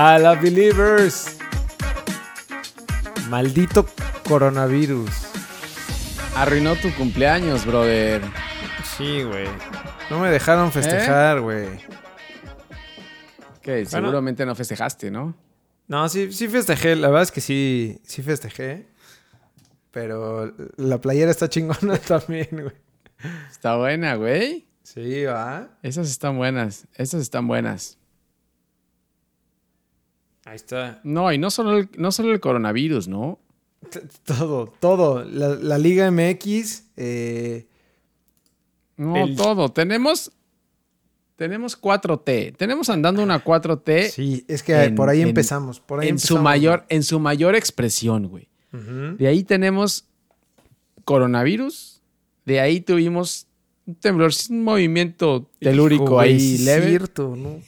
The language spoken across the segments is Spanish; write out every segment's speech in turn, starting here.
A la Believers. Maldito coronavirus. Arruinó tu cumpleaños, brother. Sí, güey. No me dejaron festejar, güey. Que seguramente no festejaste, ¿no? No, sí, sí festejé. La verdad es que sí, sí festejé. Pero la playera está chingona también, güey. Está buena, güey. Sí, va. Esas están buenas. Esas están buenas. Ahí está. No, y no solo el, no solo el coronavirus, ¿no? Todo, todo. La, Liga MX. Eh, no, todo. Tenemos. Tenemos 4T. Tenemos andando una 4T. Sí, es que por ahí empezamos. Por ahí en, su mayor, en su mayor expresión, güey. De ahí tenemos coronavirus. De ahí tuvimos un temblor, un movimiento telúrico ahí leve. Cierto, ¿no?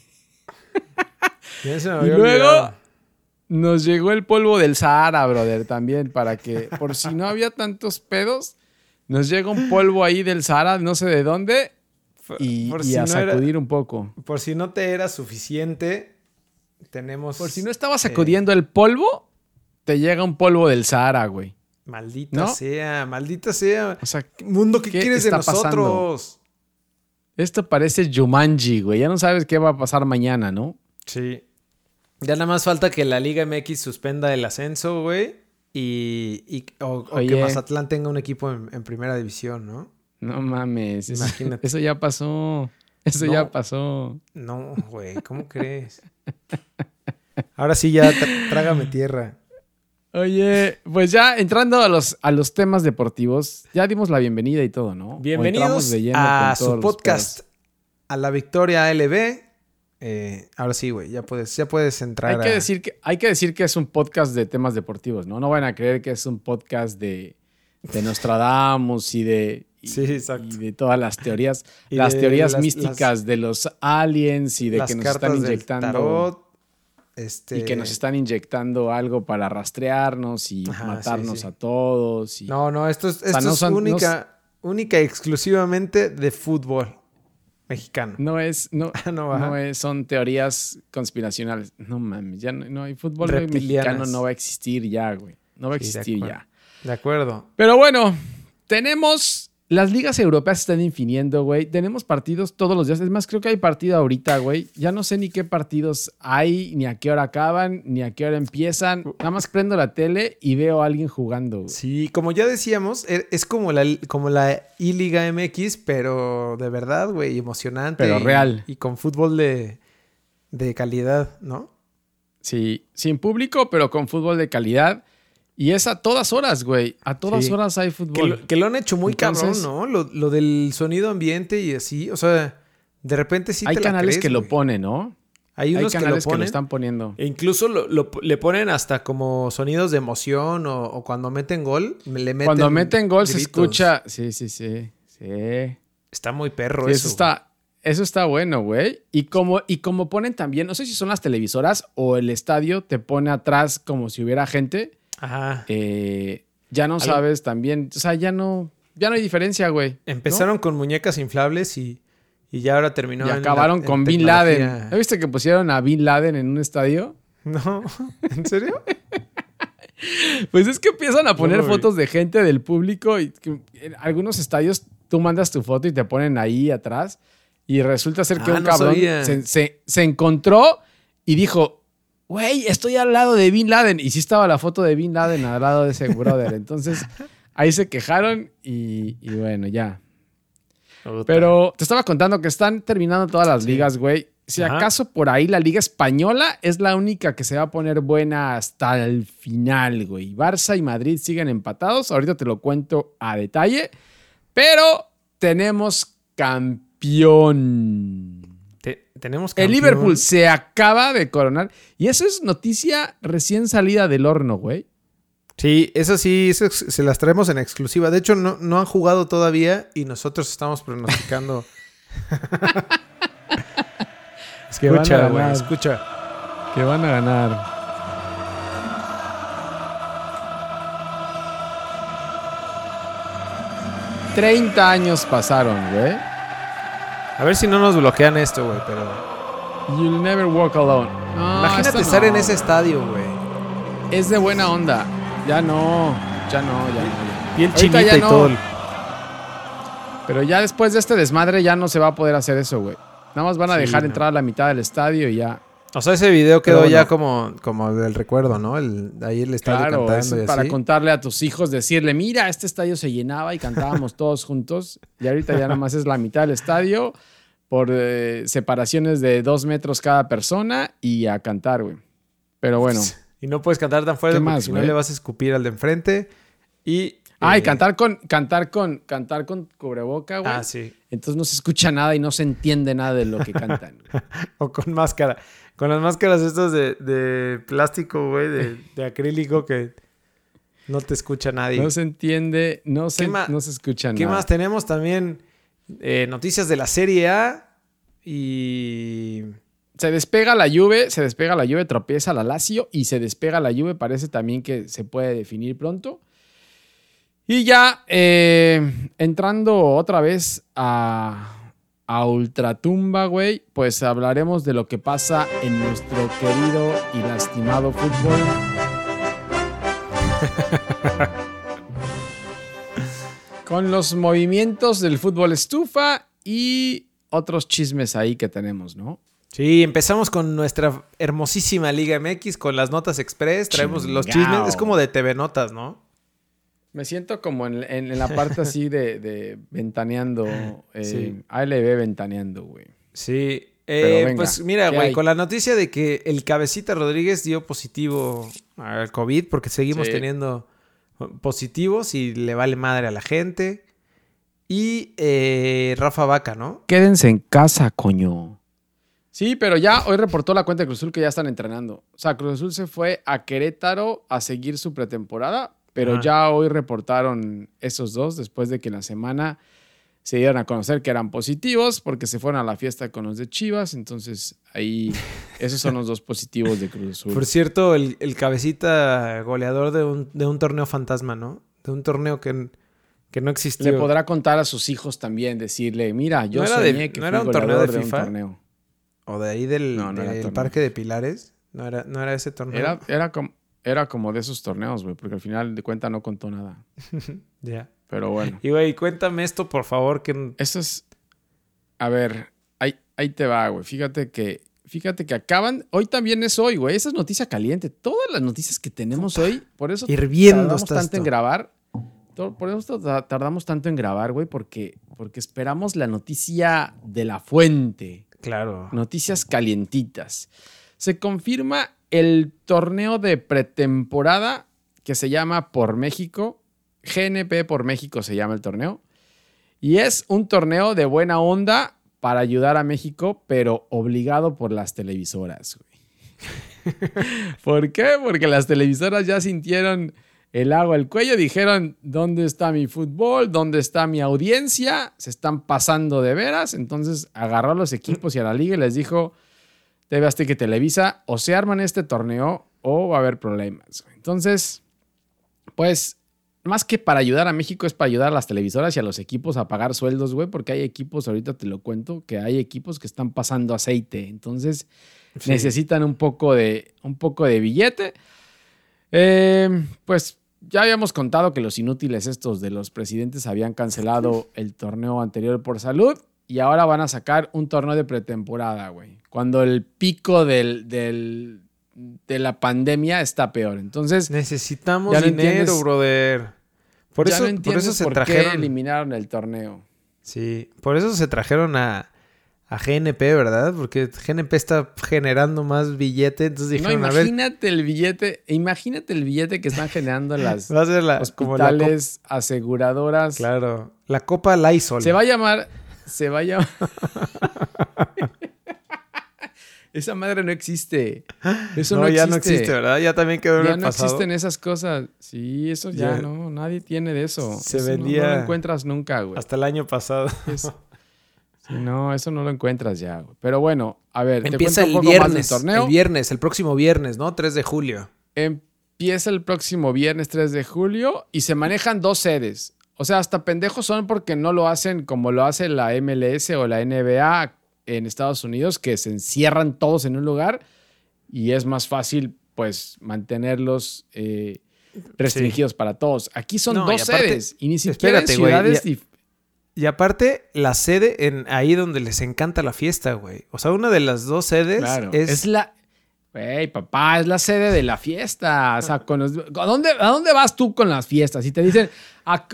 Y luego nos llegó el polvo del Sahara, brother, también, para que, por si no había tantos pedos, nos llega un polvo ahí del Sahara, no sé de dónde, y, a sacudir un poco. Por si no te era suficiente, tenemos... Por si no estabas sacudiendo el polvo, te llega un polvo del Sahara, güey. Maldita sea, maldita sea. O sea, mundo, ¿qué, quieres de nosotros? Esto parece Jumanji, güey. Ya no sabes qué va a pasar mañana, ¿no? Sí. Ya nada más falta que la Liga MX suspenda el ascenso, güey. Y, o, que Mazatlán tenga un equipo en, primera división, ¿no? No mames. Imagínate. Eso, ya pasó. Eso ya pasó. No, güey. ¿Cómo crees? Ahora sí ya trágame tierra. Oye, pues ya entrando a los, a los temas deportivos, ya dimos la bienvenida y todo, ¿no? Bienvenidos a su podcast, a la Victoria ALB. Eh, ahora sí, güey, ya puedes, ya puedes entrar. Hay que, decir que, hay que decir que es un podcast de temas deportivos, ¿no? No van a creer que es un podcast de, de Nostradamus y de, sí, y de todas las teorías, las teorías místicas de los aliens y de que nos están inyectando. Este... Y que nos están inyectando algo para rastrearnos y matarnos a todos. No, no, esto es, esto es única, única y exclusivamente de fútbol mexicano. No es, no, no, es, son teorías conspiracionales. No mames, ya no, hay fútbol mexicano, no va a existir ya, güey. No va a existir ya. De acuerdo. Pero bueno, tenemos las ligas europeas se están infiniendo, güey. Tenemos partidos todos los días. Es más, creo que hay partido ahorita, güey. Ya no sé ni qué partidos hay, ni a qué hora acaban, ni a qué hora empiezan. Nada más prendo la tele y veo a alguien jugando. Sí, como ya decíamos, e, es como la, como la I-Liga MX, pero de verdad, güey, emocionante. Pero real. Y con fútbol de, de calidad, ¿no? Sí, sin público, pero con fútbol de calidad. Y es a todas horas, güey. A todas horas hay fútbol. Que lo, han hecho muy cabrón, ¿no? Lo, del sonido ambiente y así. O sea, de repente sí hay canales que lo ponen, ¿no? Hay unos canales que, lo, están poniendo. E incluso le ponen hasta como sonidos de emoción o, cuando meten gol, le meten Cuando meten gol se escucha. Sí, sí, sí. Sí. Está muy perro eso. Eso está, eso está bueno, güey. Y como, y como ponen también, no sé si son las televisoras o el estadio te pone atrás como si hubiera gente Ajá. Eh, ya no sabes también, o sea, ya no, ya no hay diferencia, güey. Empezaron con muñecas inflables y, y, ya ahora terminó. Y acabaron con Bin Laden. ¿Has visto que pusieron a Bin Laden en un estadio? No, ¿en serio? pues es que empiezan a poner fotos de gente del público y en algunos estadios tú mandas tu foto y te ponen ahí atrás y resulta ser que ah, un cabrón se, se encontró y dijo, güey, estoy al lado de Bin Laden. Y sí estaba la foto de Bin Laden al lado de ese brother. Entonces, ahí se quejaron y, bueno, ya. Pero te estaba contando que están terminando todas las ligas, güey. Si acaso por ahí la liga española es la única que se va a poner buena hasta el final, güey. Barça y Madrid siguen empatados. Ahorita te lo cuento a detalle. Pero tenemos campeón tenemos El Liverpool se acaba de coronar. Y eso es noticia recién salida del horno, güey. Sí, eso sí, se las traemos en exclusiva. De hecho, no, no han jugado todavía y nosotros estamos pronosticando. es que escucha, van escucha. Que van a ganar. Treinta años pasaron, güey. A ver si no nos bloquean esto, güey, pero. You'll never walk alone. No, imagínate estar en ese estadio, güey. Es de buena onda. Ya no, ya no, ya no. Piel chinita y todo. Pero ya después de este desmadre ya no se va a poder hacer eso, güey. Nada más van a dejar entrar a la mitad del estadio y ya. O sea, ese video quedó ya como, como del recuerdo, ¿no? El, ahí el estadio cantando para contarle a tus hijos, decirle, mira, este estadio se llenaba y cantábamos todos juntos. Y ahorita ya nada más es la mitad del estadio por eh, separaciones de dos metros cada persona y a cantar, güey. Pero bueno. Y no puedes cantar tan fuerte porque si no le vas a escupir al de enfrente. Y Ah, y eh, cantar con, cantar con, cantar con cubreboca, güey. Ah, sí. Entonces no se escucha nada y no se entiende nada de lo que cantan. o con máscara. Con las máscaras estas de, plástico, güey, de, acrílico que no te escucha nadie. No se entiende, no se, no se escucha nada. ¿Qué más tenemos también? Eh, noticias de la Serie A y... Se despega la Juve, se despega la Juve, tropieza la Lazio y se despega la Juve, parece también que se puede definir pronto. Y ya eh, entrando otra vez a, a Ultratumba, güey, pues hablaremos de lo que pasa en nuestro querido y lastimado fútbol. Con los movimientos del fútbol estufa y otros chismes ahí que tenemos, ¿no? Sí, empezamos con nuestra hermosísima Liga MX con las notas express, traemos los chismes, es como de TV Notas, ¿no? Me siento como en, la parte así de, ventaneando. Eh, ALB ventaneando, güey. Sí. Eh, pues mira, güey, con la noticia de que el cabecita Rodríguez dio positivo al COVID, porque seguimos teniendo positivos y le vale madre a la gente. Y eh, Rafa Vaca, ¿no? Quédense en casa, coño. Sí, pero ya hoy reportó la cuenta de Cruz Azul que ya están entrenando. O sea, Cruz Azul se fue a Querétaro a seguir su pretemporada, pero ya hoy reportaron esos dos después de que en la semana se dieron a conocer que eran positivos porque se fueron a la fiesta con los de Chivas. Entonces ahí esos son los dos positivos de Cruz Azul. Por cierto, el, cabecita goleador de un, de un, torneo fantasma, ¿no? De un torneo que, que no existió. Le podrá contar a sus hijos también, decirle, mira, yo soñé que ¿no era un torneo de, FIFA? O de ahí del, Parque de Pilares. ¿No era, ¿No era ese torneo? Era, era como era como de esos torneos, güey, porque al final de cuenta no contó nada. ya. Pero bueno. Y, güey, cuéntame esto, por favor, que... Eso es... A ver, ahí, ahí te va, güey. Fíjate que, fíjate que acaban... Hoy también es hoy, güey. Esa es noticia caliente. Todas las noticias que tenemos hoy, por eso Hirviendo tardamos tanto en grabar. Por eso tardamos tanto en grabar, güey, porque, porque esperamos la noticia de la fuente. Claro. Noticias calientitas. Se confirma el torneo de pretemporada que se llama Por México. GNP por México se llama el torneo. Y es un torneo de buena onda para ayudar a México, pero obligado por las televisoras. ¿Por qué? Porque las televisoras ya sintieron el agua al cuello, dijeron, ¿dónde está mi fútbol? ¿Dónde está mi audiencia? Se están pasando de veras. Entonces agarró a los equipos y a la liga y les dijo, TV Azteca que Televisa o se arman este torneo o va a haber problemas. Entonces, pues, más que para ayudar a México es para ayudar a las televisoras y a los equipos a pagar sueldos, güey, porque hay equipos, ahorita te lo cuento, que hay equipos que están pasando aceite. Entonces, necesitan un poco de, un poco de billete. Eh, pues ya habíamos contado que los inútiles estos de los presidentes habían cancelado el torneo anterior por salud y ahora van a sacar un torneo de pretemporada, güey. Cuando el pico del, de la pandemia está peor. Entonces. Necesitamos dinero, brother. Por eso, por eso se trajeron. eliminaron el torneo. Sí, por eso se trajeron a, a GNP, ¿verdad? Porque GNP está generando más billete. Entonces dijeron, no, imagínate el billete, imagínate el billete que están generando las hospitales, aseguradoras. Claro, la Copa Lysol. Se va a llamar, se vaya. Esa madre no existe. Eso no, ya no existe, ¿verdad? Ya también quedó en el no existen esas cosas. Sí, eso ya, no. Nadie tiene de eso. Se vendía. No, lo encuentras nunca, güey. Hasta el año pasado. no, eso no lo encuentras ya, güey. Pero bueno, a ver. Empieza el viernes. torneo. El viernes, el próximo viernes, ¿no? 3 de julio. Empieza el próximo viernes 3 de julio y se manejan dos sedes. O sea, hasta pendejos son porque no lo hacen como lo hace la MLS o la NBA en Estados Unidos, que se encierran todos en un lugar. y es más fácil, pues, mantenerlos eh, restringidos para todos. Aquí son dos sedes y ni siquiera ciudades y, aparte, la sede en ahí donde les encanta la fiesta, güey. O sea, una de las dos sedes es... es la... Güey, papá, es la sede de la fiesta. O sea, con ¿a, dónde, ¿a dónde vas tú con las fiestas? Y te dicen,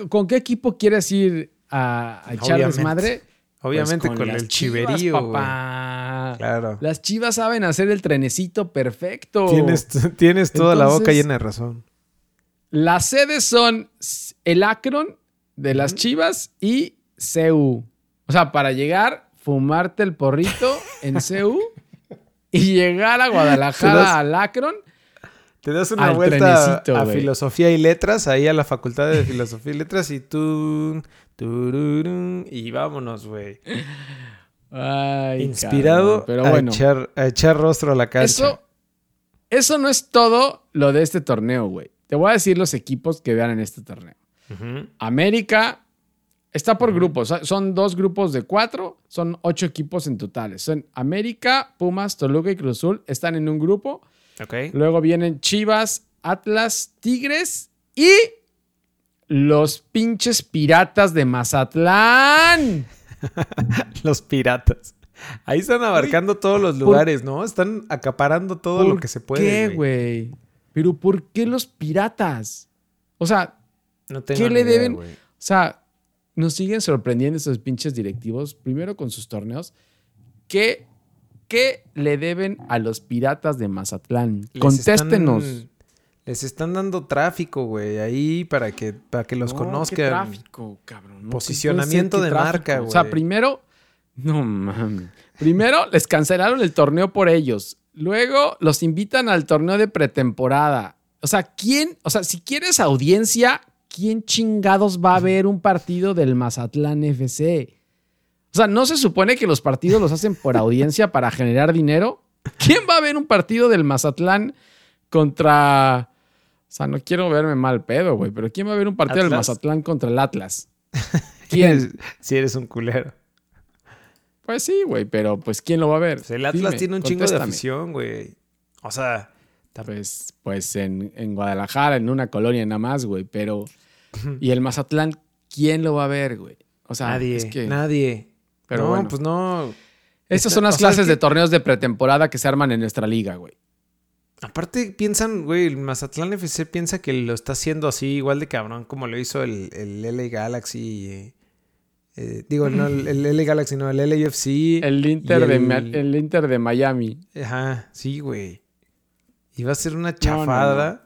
¿con qué equipo quieres ir a, a echar desmadre? Obviamente pues con, el chiverío. Papá. Claro. Las chivas saben hacer el trenecito perfecto. Tienes, tienes toda la boca llena de razón. Las sedes son el Akron de las chivas y CU. O sea, para llegar, fumarte el porrito en CU y llegar a Guadalajara al Akron. Te das una vuelta a, filosofía y letras, ahí a la facultad de filosofía y letras y tú y vámonos, güey. Inspirado pero bueno. a, echar, rostro a la cancha. Eso, eso no es todo lo de este torneo, güey. Te voy a decir los equipos que vean en este torneo. América está por grupos. Son dos grupos de cuatro. Son ocho equipos en total. Son América, Pumas, Toluca y Cruz Azul. Están en un grupo. Luego vienen Chivas, Atlas, Tigres y los pinches piratas de Mazatlán. los piratas. Ahí están abarcando todos los lugares, ¿no? Están acaparando todo lo que se puede. ¿Qué, güey? Pero ¿por qué los piratas? O sea, ¿qué le deben? O sea, nos siguen sorprendiendo esos pinches directivos, primero con sus torneos. ¿Qué, qué le deben a los piratas de Mazatlán? Contéstenos. Les están dando tráfico, güey, ahí para que, para que los conozcan. ¿qué tráfico, cabrón. Posicionamiento de marca, güey. O sea, primero. No mames. Primero les cancelaron el torneo por ellos. Luego los invitan al torneo de pretemporada. O sea, ¿quién? O sea, si quieres audiencia, ¿quién chingados va a ver un partido del Mazatlán FC? O sea, ¿no se supone que los partidos los hacen por audiencia para generar dinero? ¿Quién va a ver un partido del Mazatlán contra o sea, no quiero verme mal pedo, güey, pero ¿quién va a ver un partido del Mazatlán contra el Atlas? ¿Quién? si eres un culero. Pues sí, güey, pero pues ¿quién lo va a ver? Pues el Atlas tiene un chingo de afición, güey. O sea... Pues, pues en, Guadalajara, en una colonia nada más, güey, pero... y el Mazatlán, ¿quién lo va a ver, güey? O sea, nadie, es que... nadie. Pero no, pues no... Estas son las clases de torneos de pretemporada que se arman en nuestra liga, güey. Aparte piensan, güey, el Mazatlán FC piensa que lo está haciendo así igual de cabrón como lo hizo el, el LA Galaxy. Eh, eh, digo, no, el, el, LA Galaxy, no, el LAFC. El Inter, de, el Inter de Miami. Ajá, sí, güey. Y va a ser una chafada.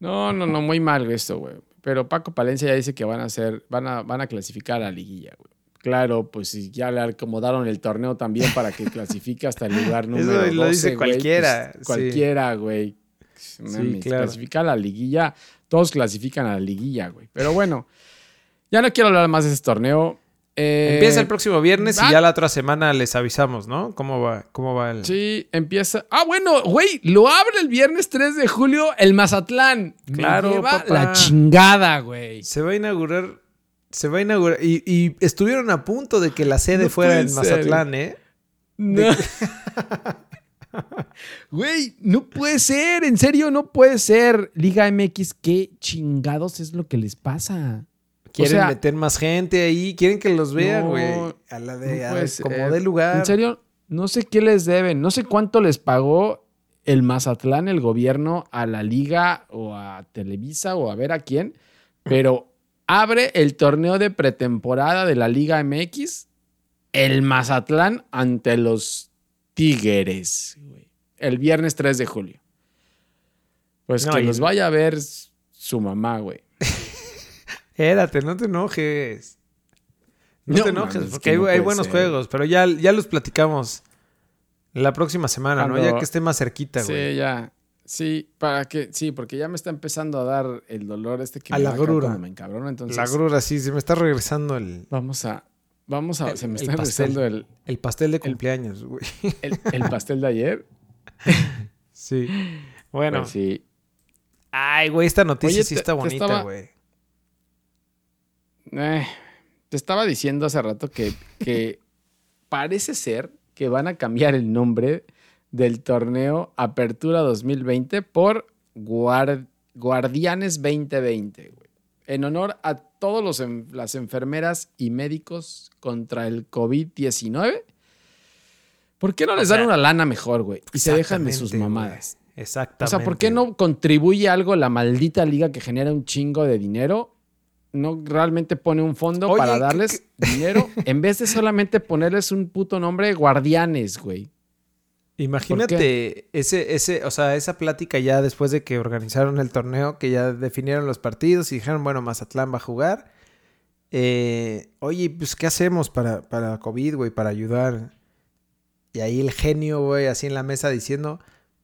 No, no, no, muy mal esto, güey. Pero Paco Palencia ya dice que van a hacer, van a, van a clasificar a la liguilla, güey. Claro, pues ya le acomodaron el torneo también para que clasifique hasta el lugar número Eso lo dice pues, cualquiera. cualquiera, güey. Sí, claro. Clasifica a la liguilla. Todos clasifican a la liguilla, güey. Pero bueno, ya no quiero hablar más de ese torneo. Eh, empieza el próximo viernes y ya la otra semana les avisamos, ¿no? ¿Cómo va, cómo va el...? Sí, empieza... Ah, bueno, güey, lo abre el viernes 3 de julio el Mazatlán. Claro, la chingada, güey. Se va a inaugurar se va a inaugurar. Y, estuvieron a punto de que la sede fuera en Mazatlán, ¿eh? No. Güey, no puede ser, en serio, no puede ser. Liga MX, ¿qué chingados es lo que les pasa? Quieren meter más gente ahí, quieren que los vean, güey. a la de, como de lugar. En serio, no sé qué les deben, no sé cuánto les pagó el Mazatlán, el gobierno, a la liga o a Televisa o a ver a quién, pero abre el torneo de pretemporada de la Liga MX el Mazatlán ante los Tigres, el viernes 3 de julio. Pues que los vaya a ver su mamá, güey. Espérate, no te enojes. No, te enojes, porque hay, buenos juegos, pero ya, ya los platicamos la próxima semana, ¿no? Ya que esté más cerquita, güey. Sí, ya. Sí, para que, sí, porque ya me está empezando a dar el dolor este que a me la grura. me entonces. La grura, sí, se me está regresando el. Vamos a, vamos a, se me está regresando el. El pastel de cumpleaños, güey. El, pastel de ayer. sí. Bueno. Pues sí. Ay, güey, esta noticia sí está bonita, güey. Eh, te estaba diciendo hace rato que, que parece ser que van a cambiar el nombre del torneo Apertura 2020 por Guardianes 2020, güey. En honor a todas las enfermeras y médicos contra el COVID-19. ¿Por qué no les dan una lana mejor, güey? Y se dejan de sus mamadas. Exactamente. O sea, ¿por qué no contribuye algo la maldita liga que genera un chingo de dinero? No realmente pone un fondo para darles dinero en vez de solamente ponerles un puto nombre guardianes, güey. Imagínate ese, ese, o sea, esa plática ya después de que organizaron el torneo, que ya definieron los partidos y dijeron, bueno, Mazatlán va a jugar. Eh, oye, pues, ¿qué hacemos para, para COVID, güey, para ayudar? Y ahí el genio, güey, así en la mesa diciendo,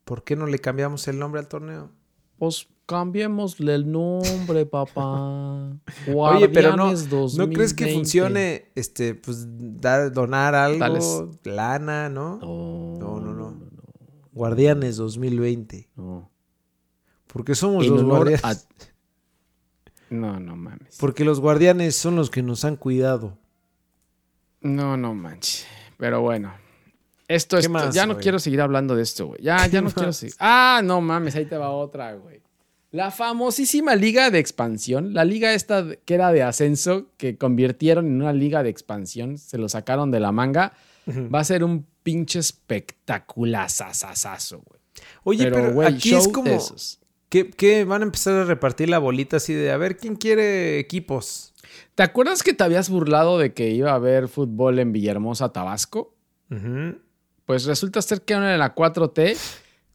¿por qué no le cambiamos el nombre al torneo? Pues cambiémosle el nombre, papá. Oye, pero no, ¿no crees que funcione, este, pues, dar, donar algo, lana, ¿no? No, no, no. Guardianes 2020. No. Porque somos los guardianes. No, no mames. Porque los guardianes son los que nos han cuidado. No, no manches. Pero bueno. Esto es. Ya no quiero seguir hablando de esto, güey. Ya, ya no quiero seguir. Ah, no mames, ahí te va otra, güey. La famosísima liga de expansión, la liga esta que era de ascenso, que convirtieron en una liga de expansión, se lo sacaron de la manga, va a ser un pinche espectacular sasasazo, güey. Oye, pero, aquí es como que, van a empezar a repartir la bolita así de a ver quién quiere equipos. ¿Te acuerdas que te habías burlado de que iba a haber fútbol en Villahermosa, Tabasco? Pues resulta ser que en la 4T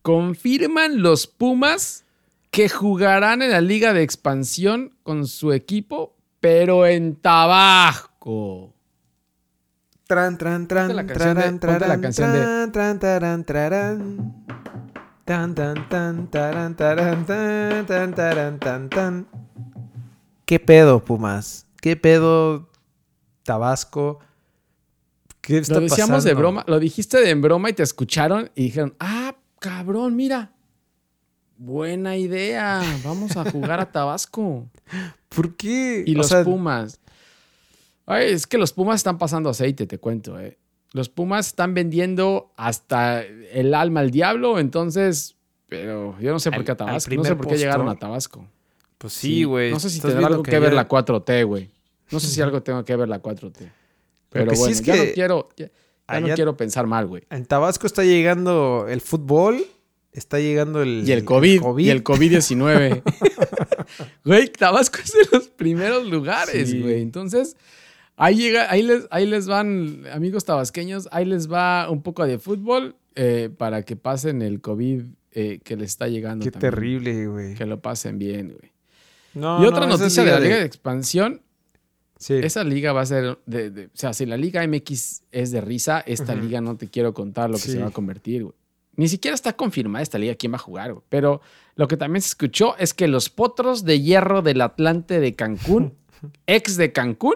confirman los Pumas que jugarán en la liga de expansión con su equipo, pero en Tabasco. Tran, tran, tran, la canción de, la canción de... Tran, tran, tran, Tan, tan, tan, taran, taran, tan, tan, taran, tan, tan. ¿Qué pedo, Pumas? ¿Qué pedo, Tabasco? ¿Qué está lo decíamos de broma, lo dijiste de en broma y te escucharon y dijeron, ah, cabrón, mira, Buena idea. Vamos a jugar a Tabasco. ¿Por qué? Y los Pumas. Ay, es que los Pumas están pasando aceite, te cuento. Eh. Los Pumas están vendiendo hasta el alma al diablo, entonces. Pero yo no sé por qué a Tabasco. No sé por qué llegaron a Tabasco. Pues sí, güey. no sé si tendrá algo que, ver la 4T, güey. No sé si algo tengo que ver la 4T. Pero bueno, ya no quiero. Ya, no quiero pensar mal, güey. En Tabasco está llegando el fútbol está llegando el, y el COVID, Y el COVID-19. güey, Tabasco es de los primeros lugares, güey. Entonces, ahí, llega, ahí, les, ahí les van, amigos tabasqueños, ahí les va un poco de fútbol eh, para que pasen el COVID eh, que les está llegando. Qué terrible, güey. Que lo pasen bien, güey. y otra noticia de la Liga de, Expansión. Sí. Esa liga va a ser de, O sea, si la Liga MX es de risa, esta liga no te quiero contar lo que se va a convertir, güey. Ni siquiera está confirmada esta liga quién va a jugar, pero lo que también se escuchó es que los potros de hierro del Atlante de Cancún, ex de Cancún,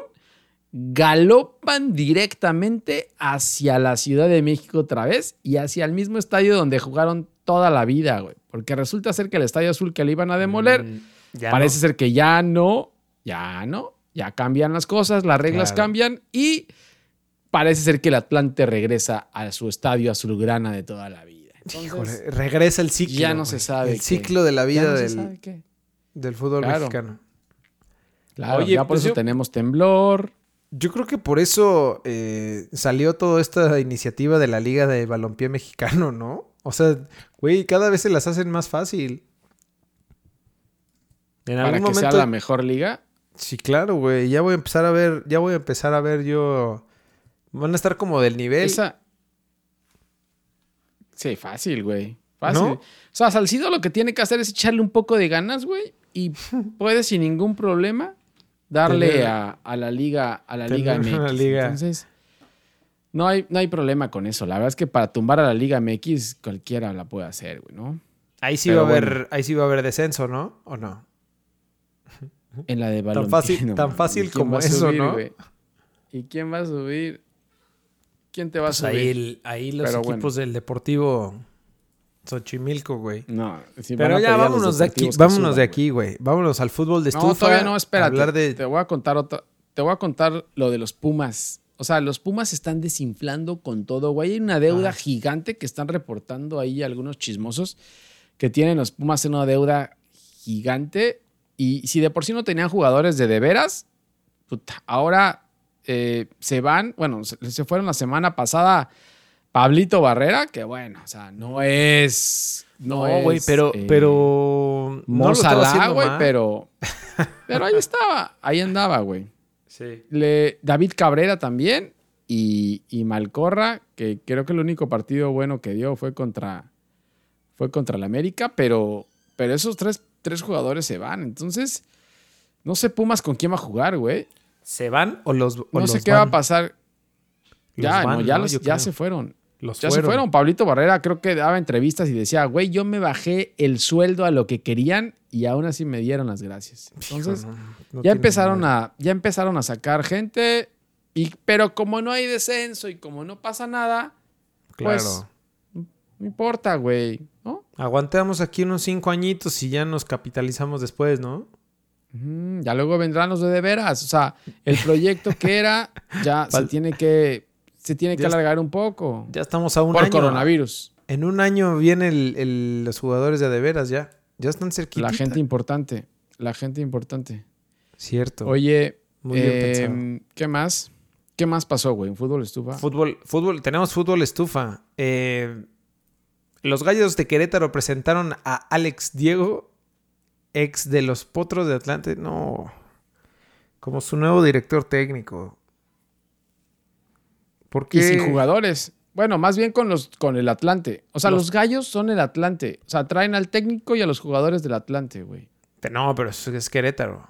galopan directamente hacia la Ciudad de México otra vez y hacia el mismo estadio donde jugaron toda la vida, güey. Porque resulta ser que el estadio azul que le iban a demoler, mm, parece ser que ya no, ya no, ya cambian las cosas, las reglas cambian y parece ser que el Atlante regresa a su estadio azulgrana de toda la vida regresa el ciclo. Ya no se sabe. El ciclo de la vida del, del fútbol mexicano. Claro, Oye, ya por pues eso tenemos temblor. Yo creo que por eso eh, salió toda esta iniciativa de la Liga de Balompié Mexicano, ¿no? O sea, güey, cada vez se las hacen más fácil. En Para que sea la mejor liga. Sí, claro, güey. Ya voy a empezar a ver, ya voy a empezar a ver yo. Van a estar como del nivel. Esa, Sí, fácil, güey. Fácil. O sea, Salcido lo que tiene que hacer es echarle un poco de ganas, güey. Y puede sin ningún problema darle a, la liga, a la Liga MX. Entonces, no hay, no hay problema con eso. La verdad es que para tumbar a la Liga MX, cualquiera la puede hacer, güey, ¿no? Ahí sí va a haber, ahí sí va a haber descenso, ¿no? ¿O no? En la de balón. Tan fácil, tan fácil como eso, ¿no? ¿Y quién va a subir? ¿Quién te va a pues subir? Ahí, los equipos del Deportivo Xochimilco, güey. No, pero ya vámonos de aquí, vámonos de aquí, güey. Vámonos al fútbol de estufa. No, todavía no, espérate. Te voy a contar otra, te voy a contar lo de los Pumas O sea, los Pumas se están desinflando con todo, güey. Hay una deuda gigante que están reportando ahí algunos chismosos que tienen los Pumas en una deuda gigante. Y si de por sí no tenían jugadores de de veras, ahora eh, se van, bueno, se, fueron la semana pasada Pablito Barrera, que bueno, o sea, no es. No, güey, pero. Eh, pero. No güey, pero. Pero ahí estaba, ahí andaba, güey. Sí. Le, David Cabrera también y, y, Malcorra, que creo que el único partido bueno que dio fue contra. Fue contra el América, pero. Pero esos tres, tres jugadores se van. Entonces, no sé Pumas con quién va a jugar, güey. ¿Se van o los No sé qué va a pasar. Ya, no, ya, ya se fueron. ya se fueron. Pablito Barrera creo que daba entrevistas y decía, güey, yo me bajé el sueldo a lo que querían y aún así me dieron las gracias. Entonces, ya, empezaron a, ya empezaron a sacar gente, y, pero como no hay descenso y como no pasa nada, pues, claro. pues no importa, güey, ¿no? Aguantamos aquí unos cinco añitos y ya nos capitalizamos después, ¿no? Ya luego vendrán los de, de veras. O sea, el proyecto que era ya se tiene que se tiene que alargar un poco. Ya estamos a un por coronavirus. En un año vienen los jugadores de de veras ya. Ya están cerquita. La gente importante. La gente importante. Cierto. Oye, em, ¿qué más? ¿Qué más pasó, güey? ¿En fútbol estufa? Fútbol, fútbol, tenemos fútbol estufa. Eh, los Gallos de Querétaro presentaron a Alex Diego ex de los Potros de Atlante, no, como su nuevo director técnico. Porque... Y sin jugadores. Bueno, más bien con, los, con el Atlante. O sea, los... gallos son el Atlante. O sea, traen al técnico y a los jugadores del Atlante, güey. No, pero es, Querétaro.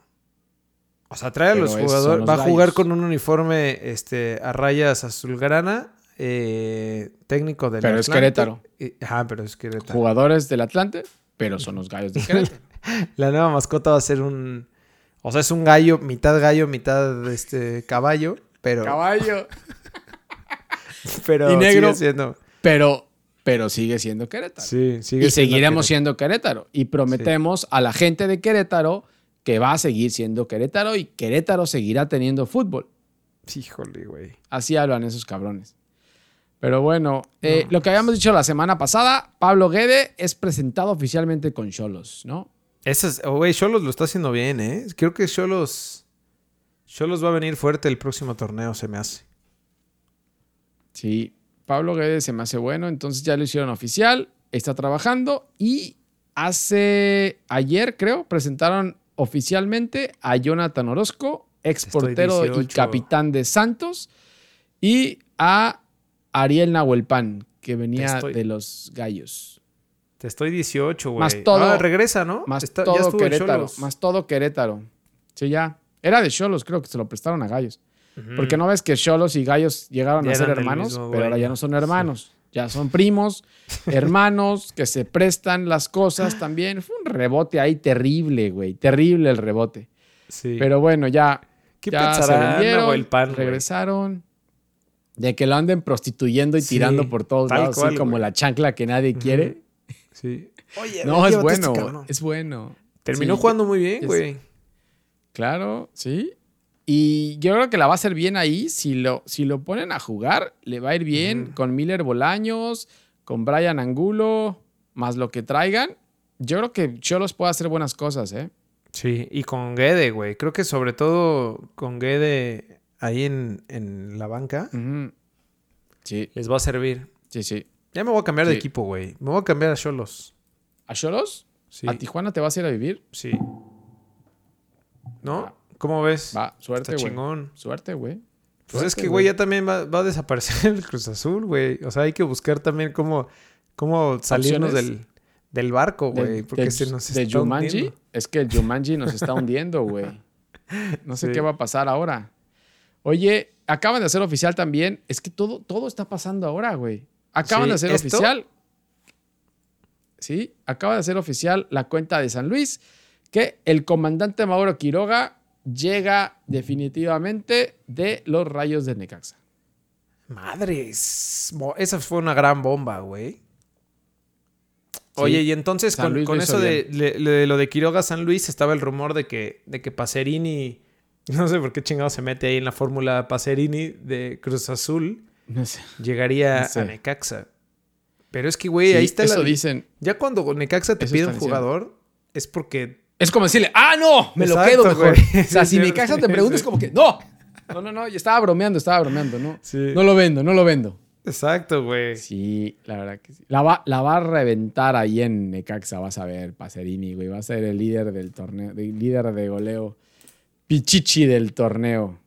O sea, trae a los jugadores. Va a jugar con un uniforme este, a rayas azulgrana. Eh, técnico del Pero es Querétaro. ajá, pero es Querétaro. Jugadores del Atlante, pero son los gallos de Querétaro. la nueva mascota va a ser un. O sea, es un gallo, mitad gallo, mitad este caballo, pero. Caballo. pero y negro, sigue siendo. Pero, pero sigue siendo Querétaro. Sí, sigue y seguiremos siendo Querétaro. Y prometemos a la gente de Querétaro que va a seguir siendo Querétaro y Querétaro seguirá teniendo fútbol. Híjole, güey. Así hablan esos cabrones. Pero bueno, eh, lo que habíamos dicho la semana pasada, Pablo Guede es presentado oficialmente con Cholos, ¿no? Eso es, güey, Cholos lo está haciendo bien, ¿eh? Creo que Cholos. Cholos va a venir fuerte el próximo torneo, se me hace. Sí, Pablo Guedes se me hace bueno, entonces ya lo hicieron oficial, está trabajando y hace ayer, creo, presentaron oficialmente a Jonathan Orozco, ex portero y capitán de Santos, y a Ariel Nahuelpan, que venía de los Gallos. Te estoy 18, güey. Más todo. Ah, regresa, ¿no? Más todo Querétaro. Más todo Querétaro. Sí, ya. Era de Cholos, creo que se lo prestaron a Gallos. Porque no ves que Cholos y Gallos llegaron a ser hermanos, pero ahora ya no son hermanos. Ya son primos, hermanos, que se prestan las cosas también. Fue un rebote ahí terrible, güey. Terrible el rebote. Sí. Pero bueno, ya. ¿Qué ya se vendieron, el pan, regresaron. De que lo anden prostituyendo y tirando por todos lados, así como la chancla que nadie quiere. Sí. Oye, no, es bueno. es bueno. Terminó jugando muy bien, güey. Claro, sí. Y yo creo que la va a hacer bien ahí. Si lo, si lo ponen a jugar, le va a ir bien con Miller Bolaños, con Brian Angulo, más lo que traigan. Yo creo que Cholos puede hacer buenas cosas, ¿eh? Sí, y con Guede, güey. Creo que sobre todo con Guede ahí en, la banca. Sí. Les va a servir. Sí, sí. Ya me voy a cambiar de equipo, güey. Me voy a cambiar a Cholos. ¿A Cholos? Sí. ¿A Tijuana te vas a ir a vivir? Sí. ¿No? ¿Cómo ves? Va, suerte, güey. chingón. Suerte, güey. Pues es que, güey, ya también va, a desaparecer el Cruz Azul, güey. O sea, hay que buscar también cómo, cómo salirnos del, del, barco, güey. Porque se nos está de Jumanji, Es que el Jumanji nos está hundiendo, güey. No sé qué va a pasar ahora. Oye, acaban de hacer oficial también. Es que todo, todo está pasando ahora, güey. Acaban de hacer oficial. Sí, acaba de hacer oficial la cuenta de San Luis que el comandante Mauro Quiroga llega definitivamente de los rayos de Necaxa. Madres, esa fue una gran bomba, güey. Oye, y entonces con, eso de, lo de Quiroga San Luis estaba el rumor de que, de que Pacerini No sé por qué chingado se mete ahí en la fórmula Pacerini de Cruz Azul. No sé. Llegaría a Necaxa. Pero es que, güey, ahí está eso dicen. Ya cuando Necaxa te pide un jugador, es porque. Es como decirle, ¡ah, no! Me lo quedo mejor. o sea, si Necaxa te pregunta, es como que, ¡no! No, no, no. Y estaba bromeando, estaba bromeando, ¿no? Sí. No lo vendo, no lo vendo. Exacto, güey. Sí, la verdad que sí. La va, la va a reventar ahí en Necaxa, vas a ver, Pacerini, güey. Va a ser el líder del torneo, el líder de goleo. Pichichi del torneo.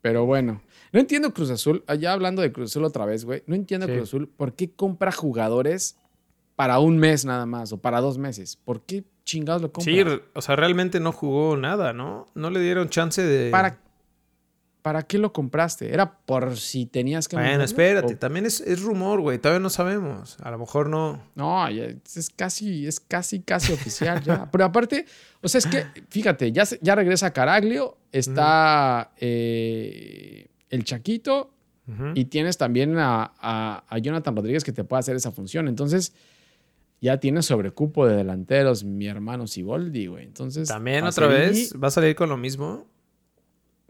Pero bueno. No entiendo Cruz Azul, ya hablando de Cruz Azul otra vez, güey. No entiendo Cruz Azul, ¿por qué compra jugadores para un mes nada más o para dos meses? ¿Por qué chingados lo compra? Sí, o sea, realmente no jugó nada, ¿no? No le dieron chance de. ¿Para ¿para qué lo compraste? ¿Era por si tenías que... Bueno, espérate, también es, rumor, güey, todavía no sabemos. A lo mejor no... No, es casi, es casi, casi oficial ya. Pero aparte, o sea, es que, fíjate, ya, ya regresa Caraglio, está eh, el Chaquito y tienes también a, Jonathan Rodríguez que te puede hacer esa función. Entonces, ya tienes sobrecupo de delanteros, mi hermano Siboldi, güey. Entonces... También otra vez, ¿va a salir con lo mismo?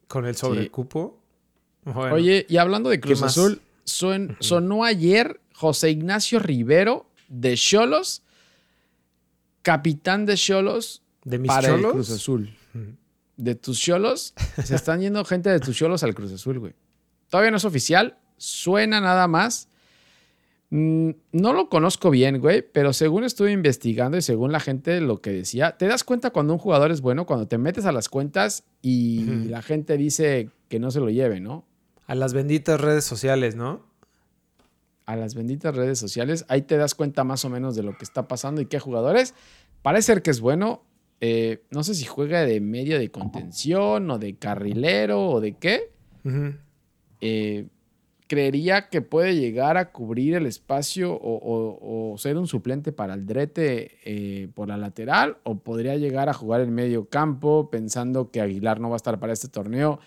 Con el sobrecupo. Oye, y hablando de Cruz Azul, sonó ayer José Ignacio Rivero de Cholos, capitán de Cholos ¿De mis para Cruz Azul. De tus Cholos, se están yendo gente de tus Cholos al Cruz Azul, güey. Todavía no es oficial, suena nada más. Mm, no lo conozco bien, güey, pero según estuve investigando y según la gente lo que decía, te das cuenta cuando un jugador es bueno, cuando te metes a las cuentas y la gente dice que no se lo lleve, ¿no? A las benditas redes sociales, ¿no? A las benditas redes sociales, ahí te das cuenta más o menos de lo que está pasando y qué jugadores. Parece ser que es bueno. Eh, no sé si juega de medio de contención o de carrilero o de qué. eh, creería que puede llegar a cubrir el espacio o, ser un suplente para el Drete eh, por la lateral o podría llegar a jugar en medio campo pensando que Aguilar no va a estar para este torneo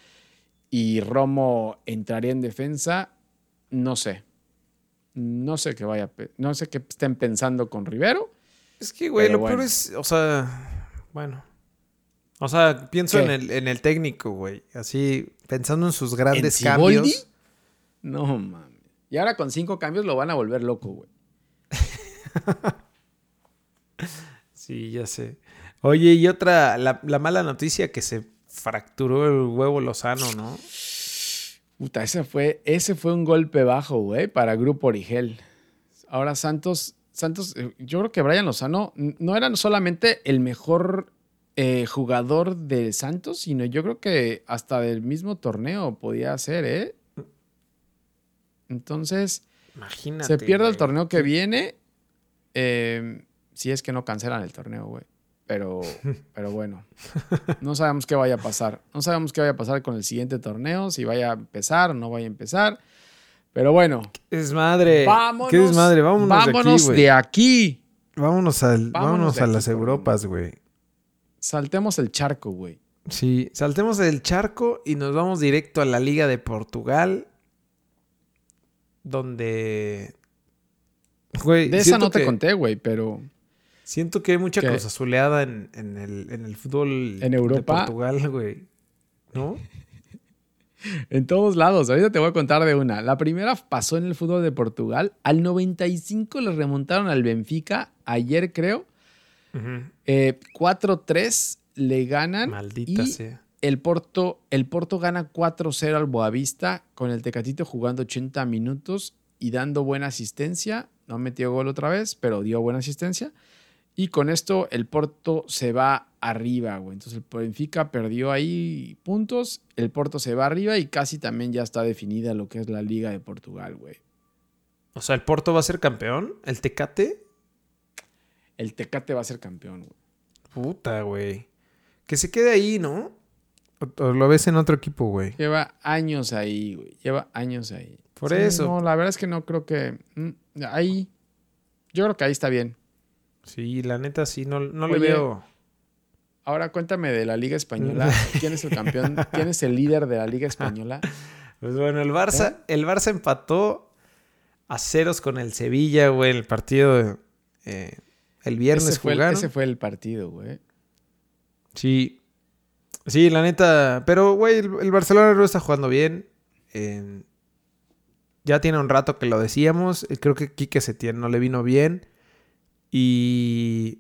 y Romo entraría en defensa. No sé. No sé qué vaya, no sé qué estén pensando con Rivero. Es que, güey, lo peor es, o sea, bueno. O sea, pienso en el, en el técnico, güey. Así, pensando en sus grandes cambios. No mames. Y ahora con cinco cambios lo van a volver loco, güey. sí, ya sé. Oye, y otra, la, mala noticia que se fracturó el huevo Lozano, ¿no? Puta, ese fue, ese fue un golpe bajo, güey, para Grupo Origel. Ahora Santos, Santos, eh, yo creo que Brian Lozano no era solamente el mejor eh, jugador de Santos, sino yo creo que hasta del mismo torneo podía ser, ¿eh? Entonces, Imagínate, se pierde el torneo que viene. Em, si es que no cancelan el torneo, güey. Pero, pero bueno, no sabemos qué vaya a pasar. No sabemos qué vaya a pasar con el siguiente torneo, si vaya a empezar o no vaya a empezar. Pero bueno. ¿Qué desmadre? Vámonos. ¿Qué desmadre? Vámonos, vámonos de aquí. Vámonos, al, vámonos, a las Europas, güey. Saltemos el charco, güey. Sí, saltemos el charco y nos vamos directo a la Liga de Portugal donde... de esa no te conté, güey, pero... Siento que hay mucha cosa azuleada en, el, fútbol ¿En Europa? de Portugal, güey. ¿No? en todos lados. Ahorita te voy a contar de una. La primera pasó en el fútbol de Portugal. Al 95 le remontaron al Benfica. Ayer, creo. 4-3 eh, le ganan. Maldita sea. El Porto, el Porto gana 4-0 al Boavista con el Tecatito jugando 80 minutos y dando buena asistencia. No metió gol otra vez, pero dio buena asistencia. Y con esto el Porto se va arriba, güey. Entonces el Benfica perdió ahí puntos, el Porto se va arriba y casi también ya está definida lo que es la Liga de Portugal, güey. O sea, ¿el Porto va a ser campeón? ¿El Tecate? El Tecate va a ser campeón, güey. Puta, güey. Que se quede ahí, ¿no? ¿O lo ves en otro equipo, güey? Lleva años ahí, güey. Lleva años ahí. Por eso. No, la verdad es que no creo que. Mm, ahí. Yo creo que ahí está bien. Sí, la neta sí, no, no le veo. Ahora cuéntame de la Liga Española. ¿Quién es el campeón? ¿Quién es el líder de la Liga Española? Pues bueno, el Barça, ¿Eh? el Barça empató a ceros con el Sevilla, güey, el partido eh, el viernes ese fue ese fue el partido, güey. Sí, Sí, la neta. Pero, güey, el, Barcelona no está jugando bien. ya tiene un rato que lo decíamos. Creo que Quique Setién no le vino bien. Y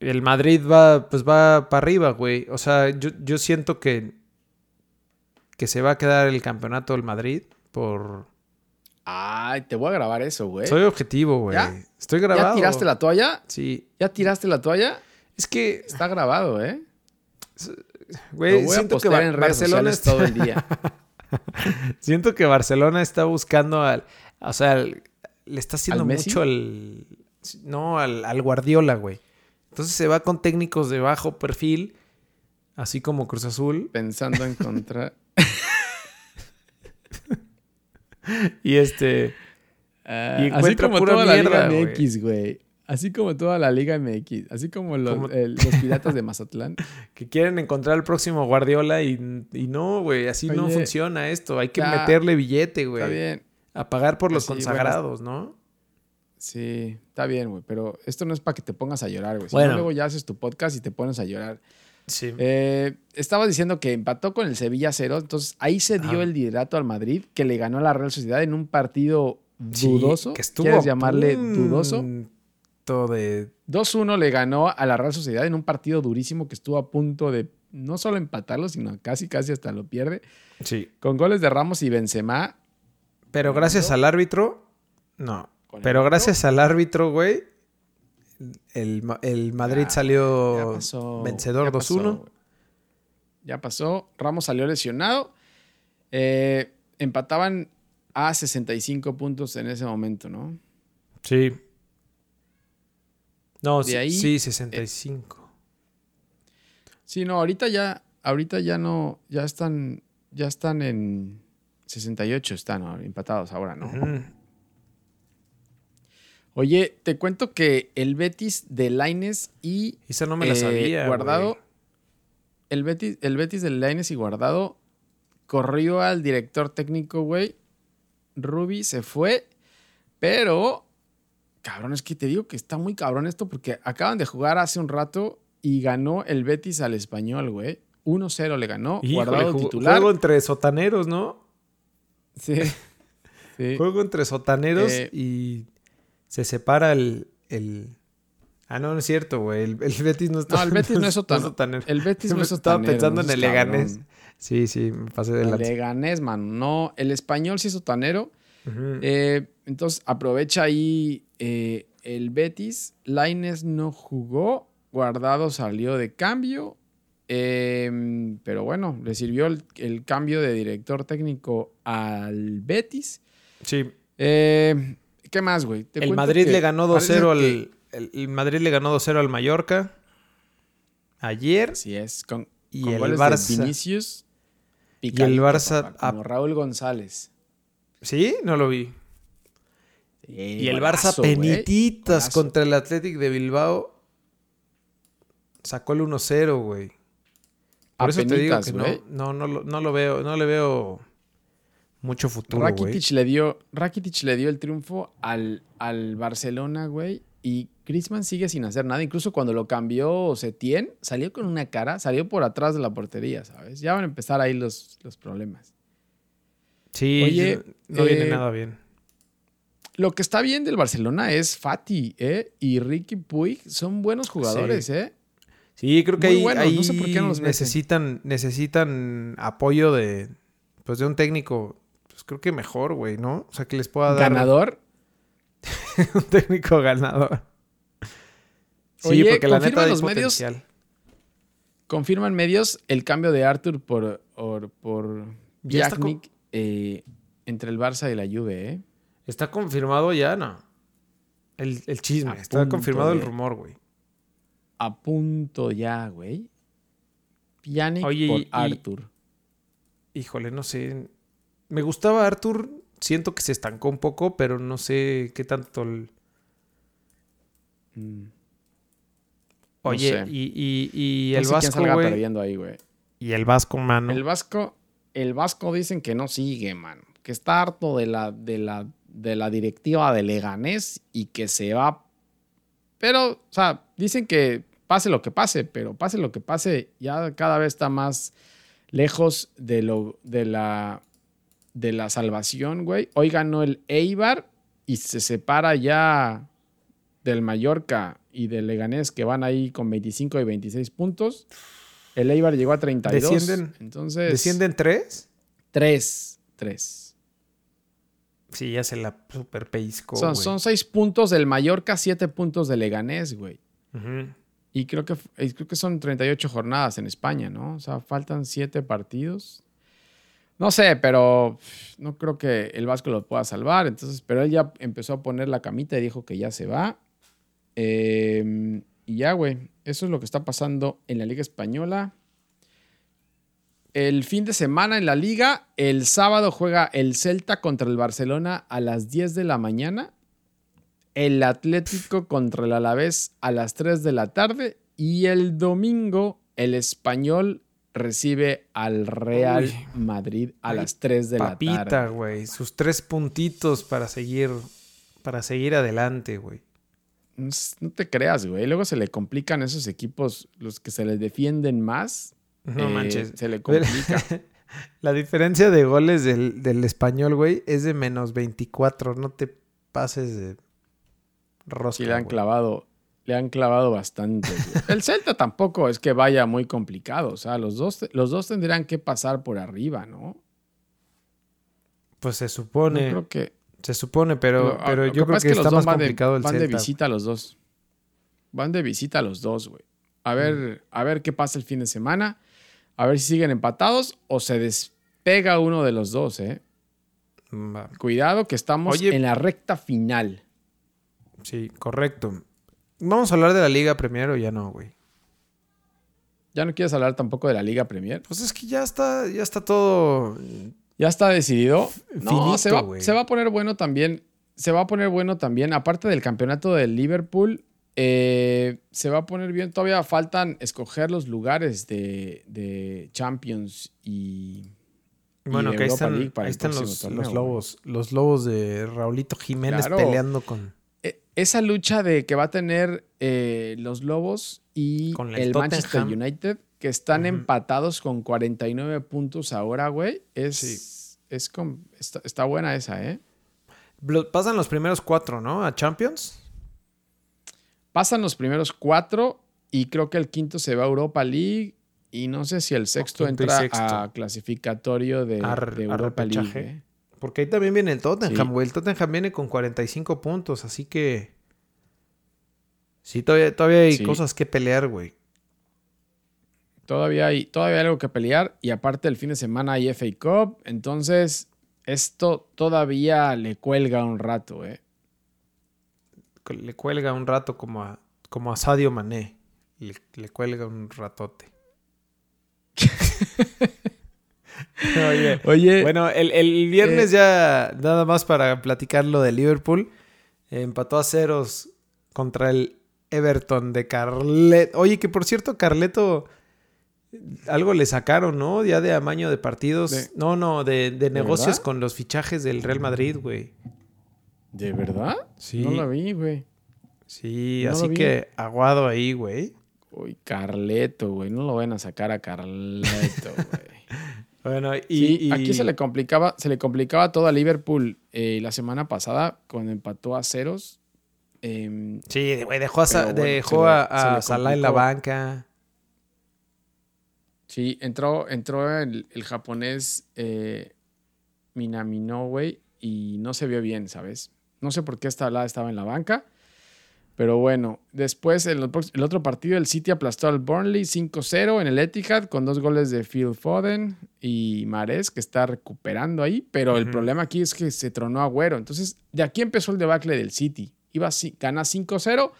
el Madrid va, pues va para arriba, güey. O sea, yo, yo siento que, que se va a quedar el campeonato del Madrid por... Ay, te voy a grabar eso, güey. Soy objetivo, güey. Estoy grabado. ¿Ya tiraste la toalla? Sí. ¿Ya tiraste la toalla? Es que... Está grabado, ¿eh? Güey, siento que en Barcelona está... todo el día. siento que Barcelona está buscando al... O sea, le está haciendo mucho al... No, al, al Guardiola, güey. Entonces se va con técnicos de bajo perfil, así como Cruz Azul. Pensando en contra. y este. Ah, y así como toda la Liga MX, güey. Así como toda la Liga MX. Así como los, piratas de Mazatlán. que quieren encontrar al próximo Guardiola y, no, güey. Así no funciona esto. Hay que meterle billete, güey. Está bien. A pagar por los consagrados, ¿no? Sí, está bien, güey, pero esto no es para que te pongas a llorar, güey. Si bueno. luego ya haces tu podcast y te pones a llorar. Sí. Eh, estaba diciendo que empató con el Sevilla cero, entonces ahí se dio el liderato al Madrid, que le ganó a la Real Sociedad en un partido dudoso. que estuvo ¿Quieres llamarle dudoso? De... 2-1 le ganó a la Real Sociedad en un partido durísimo que estuvo a punto de no solo empatarlo, sino casi, casi hasta lo pierde. Sí. Con goles de Ramos y Benzema. Pero gracias al árbitro, no. Pero gracias al árbitro, güey, el, Madrid salió vencedor 2-1. Ya pasó. Ramos salió lesionado. Eh, empataban a 65 puntos en ese momento, ¿no? Sí. No, sí, sí, 65. sí, no, ahorita ya, ahorita ya no, ya están, ya están en 68, están empatados ahora, ¿no? Oye, te cuento que el Betis de Laines y. Esa no me la eh, sabía. Guardado. El Betis, el Betis de Laines y Guardado corrió al director técnico, güey. Ruby se fue, pero. Cabrón, es que te digo que está muy cabrón esto porque acaban de jugar hace un rato y ganó el Betis al español, güey. 1-0 le ganó. guardado titular. Juego entre sotaneros, ¿no? Sí. Juego entre sotaneros eh, y se separa el, el... Ah, no, no es cierto, güey. El, Betis no está. No, el Betis no es sotanero. El Betis no es sotanero. Estaba pensando en el Leganés. Sí, sí, me pasé de la. El Leganés, man. No, el español sí es sotanero. Eh, entonces aprovecha ahí eh, el Betis. Laines no jugó. Guardado salió de cambio. Em, pero bueno, le sirvió el, el, cambio de director técnico al Betis. Sí. Eh, ¿Qué más, güey? El Madrid le ganó 2-0 al. El, Madrid le ganó 2-0 al Mallorca. Ayer. Así es. Con, y el Barça. Vinicius. y el Barça. como Raúl González. ¿Sí? No lo vi. y el Barça penititas contra el Athletic de Bilbao. Sacó el 1-0, güey. Por eso te digo que no, no, no, no, lo veo, no le veo mucho futuro, Rakitic le dio Rakitic le dio el triunfo al, al Barcelona, güey. Y Griezmann sigue sin hacer nada. Incluso cuando lo cambió Setien, salió con una cara, salió por atrás de la portería, ¿sabes? Ya van a empezar ahí los, los problemas. Sí, Oye, no viene eh, nada bien. Lo que está bien del Barcelona es Fati, ¿eh? Y Ricky Puig son buenos jugadores, ¿eh? Sí, creo que ahí, no sé por qué no los necesitan, necesitan apoyo de, pues de un técnico pues creo que mejor, güey, ¿no? O sea, que les pueda dar. ¿Ganador? un técnico ganador. Sí, porque la neta los medios. Confirman medios el cambio de Arthur por, por, por eh, entre el Barça y la Juve, ¿eh? Está confirmado ya, ¿no? El, chisme. está confirmado el rumor, güey. A punto ya, güey. Pjanic por Arthur. Híjole, no sé me gustaba Arthur. Siento que se estancó un poco, pero no sé qué tanto. Mm. Oye, y, y, el Vasco. güey. Y el Vasco, mano. El Vasco, el Vasco dicen que no sigue, mano. Que está harto de la, de la, de la directiva de Leganés y que se va. Pero, o sea, dicen que pase lo que pase, pero pase lo que pase, ya cada vez está más lejos de, lo, de, la, de la salvación, güey. Hoy ganó el Eibar y se separa ya del Mallorca y del Leganés, que van ahí con 25 y 26 puntos. El Eibar llegó a 32. ¿Descienden, entonces, ¿descienden tres? Tres, tres. Sí, ya se la super pellizcó, son, son seis puntos del Mallorca, siete puntos del Leganés, güey. Y creo que, creo que son 38 jornadas en España, ¿no? O sea, faltan siete partidos. No sé, pero no creo que el Vasco lo pueda salvar. Entonces, pero él ya empezó a poner la camita y dijo que ya se va. Em, y ya, güey. Eso es lo que está pasando en la Liga Española. El fin de semana en la liga, el sábado juega el Celta contra el Barcelona a las 10 de la mañana, el Atlético contra el Alavés a las 3 de la tarde y el domingo el Español recibe al Real Madrid a las 3 de la tarde. Papita, güey, sus tres puntitos para seguir para seguir adelante, güey. No te creas, güey. Luego se le complican esos equipos, los que se les defienden más no eh, manches. Se le complica. La diferencia de goles del, español, güey, es de menos 24. No te pases de rosca. Sí, le han clavado. Le han clavado bastante. el Celta tampoco es que vaya muy complicado. O sea, los dos, los dos tendrían que pasar por arriba, ¿no? Pues se supone. creo que. Se supone, pero, pero, yo creo que, está más complicado el Van de visita los dos. Van de visita los dos, güey. A ver, a ver qué pasa el fin de semana. A ver si siguen empatados o se despega uno de los dos, ¿eh? Cuidado que estamos en la recta final. Sí, correcto. ¿Vamos a hablar de la Liga Premier o ya no, güey? ¿Ya no quieres hablar tampoco de la Liga Premier? Pues es que ya está, ya está todo. Ya está decidido. No, se, va, se va a poner bueno también. Se va a poner bueno también. Aparte del campeonato del Liverpool, eh, se va a poner bien. Todavía faltan escoger los lugares de, Champions y. Bueno, que ahí están, los, lobos. Los lobos de Raulito Jiménez peleando con. E, esa lucha de que va a tener eh, los lobos y el, Manchester United, que están empatados con 49 puntos ahora, güey. Es, es está, está buena esa, ¿eh? Pasan los primeros cuatro, ¿no? A Champions. Pasan los primeros cuatro y creo que el quinto se va a Europa League y no sé si el sexto entra a clasificatorio de, Europa League. ¿eh? Porque ahí también viene el Tottenham, güey. El Tottenham viene con 45 puntos, así que... Sí, todavía, todavía hay cosas que pelear, güey. Todavía hay, todavía hay algo que pelear y aparte el fin de semana hay FA Cup, entonces esto todavía le cuelga un rato, ¿eh? le cuelga un rato como a, como a Sadio Mané. Le, cuelga un ratote. Oye, bueno, el, viernes eh, ya nada más para platicar lo de Liverpool. empató a ceros contra el Everton de Carleto. Oye, que por cierto, Carleto algo le sacaron, ¿no? Ya de amaño de partidos. no, no, de, negocios con los fichajes del Real Madrid, güey. ¿De verdad? Sí. No la vi, güey. Sí, así que aguado ahí, güey. Uy, Carleto, güey. No lo van a sacar a Carleto, güey. bueno, y, aquí se le complicaba, se le complicaba todo a Liverpool eh, la semana pasada cuando empató a ceros. Em, sí, güey, dejó a, dejó a, Salah en la banca. Sí, entró, entró el, japonés eh, Minamino, güey, y no se vio bien, ¿sabes? No sé por qué esta estaba en la banca. Pero bueno, después el, el otro partido, el City aplastó al Burnley 5-0 en el Etihad con dos goles de Phil Foden y Mares, que está recuperando ahí. Pero el problema aquí es que se tronó Agüero. Entonces, de aquí empezó el debacle del City. Iba gana 5-0,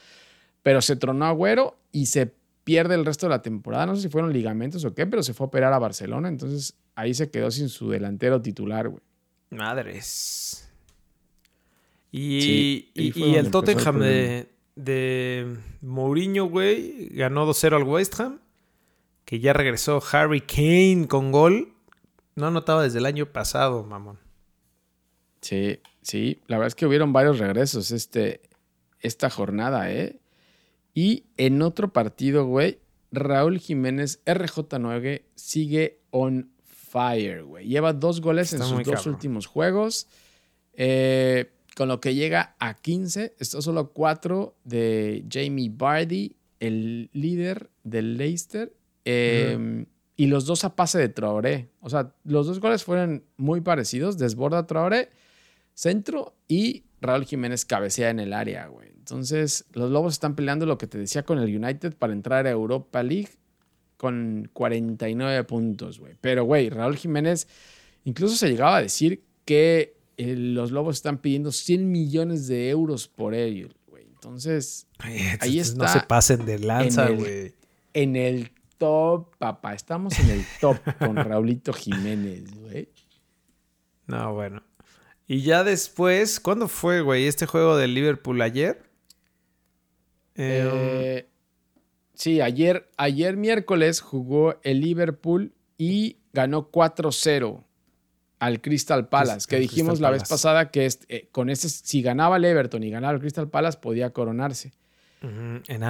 pero se tronó Agüero y se pierde el resto de la temporada. No sé si fueron ligamentos o qué, pero se fue a operar a Barcelona. Entonces, ahí se quedó sin su delantero titular, güey. Madres. Y, y, el Tottenham de, de Mourinho, güey, ganó 2-0 al West Ham, que ya regresó Harry Kane con gol. No anotaba desde el año pasado, mamón. Sí, sí, la verdad es que hubieron varios regresos este, esta jornada, ¿eh? Y en otro partido, güey, Raúl Jiménez RJ9 sigue on fire, güey. Lleva dos goles en sus dos últimos juegos. Eh, con lo que llega a 15. Esto solo cuatro de Jamie Bardi, el líder del Leicester. Em, y los dos a pase de Traoré. O sea, los dos goles fueron muy parecidos. Desborda Traoré, centro y Raúl Jiménez cabecea en el área, güey. Entonces, los Lobos están peleando lo que te decía con el United para entrar a Europa League con 49 puntos, güey. Pero, güey, Raúl Jiménez incluso se llegaba a decir que eh, los Lobos están pidiendo 100 millones de euros por él, güey. Entonces, ahí está. No se pasen de lanza, güey. En, el top, papá. Estamos en el top con Raulito Jiménez, güey. No, bueno. Y ya después, ¿cuándo fue, güey, este juego del Liverpool ayer? Eh, sí, ayer, ayer miércoles jugó el Liverpool y ganó 4-0 al Crystal Palace, que dijimos la vez pasada que eh, con ese, si ganaba el Everton y ganaba el Crystal Palace, podía coronarse.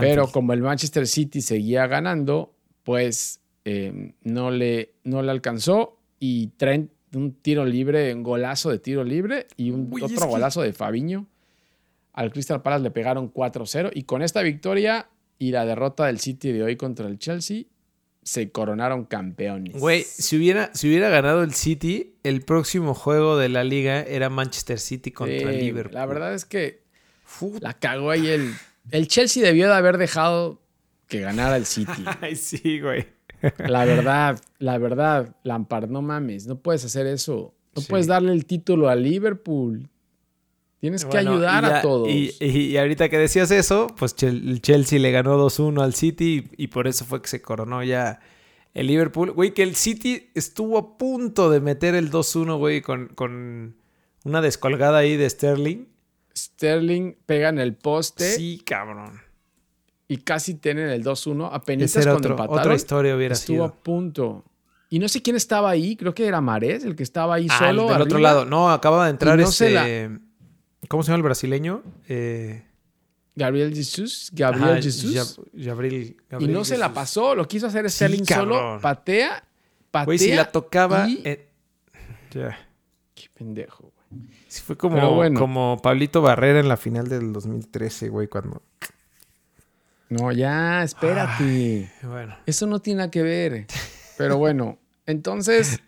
Pero como el Manchester City seguía ganando, pues eh, no, le, no le alcanzó y Trent un tiro libre, un golazo de tiro libre y un otro golazo de Fabiño al Crystal Palace le pegaron 4-0 y con esta victoria y la derrota del City de hoy contra el Chelsea se coronaron campeones. Güey, si hubiera, si hubiera ganado el City, el próximo juego de la liga era Manchester City contra el Liverpool. La verdad es que la cagó ahí el... El Chelsea debió de haber dejado que ganara el City. Ay, sí, güey. La verdad, la verdad, Lampard, no mames, no puedes hacer eso. No puedes darle el título a Liverpool. Tienes que ayudar a todos. Y, ahorita que decías eso, pues el Chelsea le ganó 2-1 al City y, por eso fue que se coronó ya el Liverpool. Güey, que el City estuvo a punto de meter el 2-1, güey, con, con, una descolgada ahí de Sterling. Sterling pega en el poste. Sí, cabrón. Y casi tienen el 2-1. Apenas cuando empataron. Otra historia hubiera estuvo a punto. Y no sé quién estaba ahí, creo que era Marés, el que estaba ahí ah, solo. Del otro lado. No, acaba de entrar este. ¿Cómo se llama el brasileño? Eh, Gabriel Jesus. Gabriel Jesus. Gabriel, y no se la pasó, lo quiso hacer Sterling solo, patea, patea. Güey, si la tocaba. Qué pendejo, güey. Sí, fue como, como Pablito Barrera en la final del 2013, güey, cuando. No, ya, espérate. bueno. Eso no tiene nada que ver. Pero bueno, entonces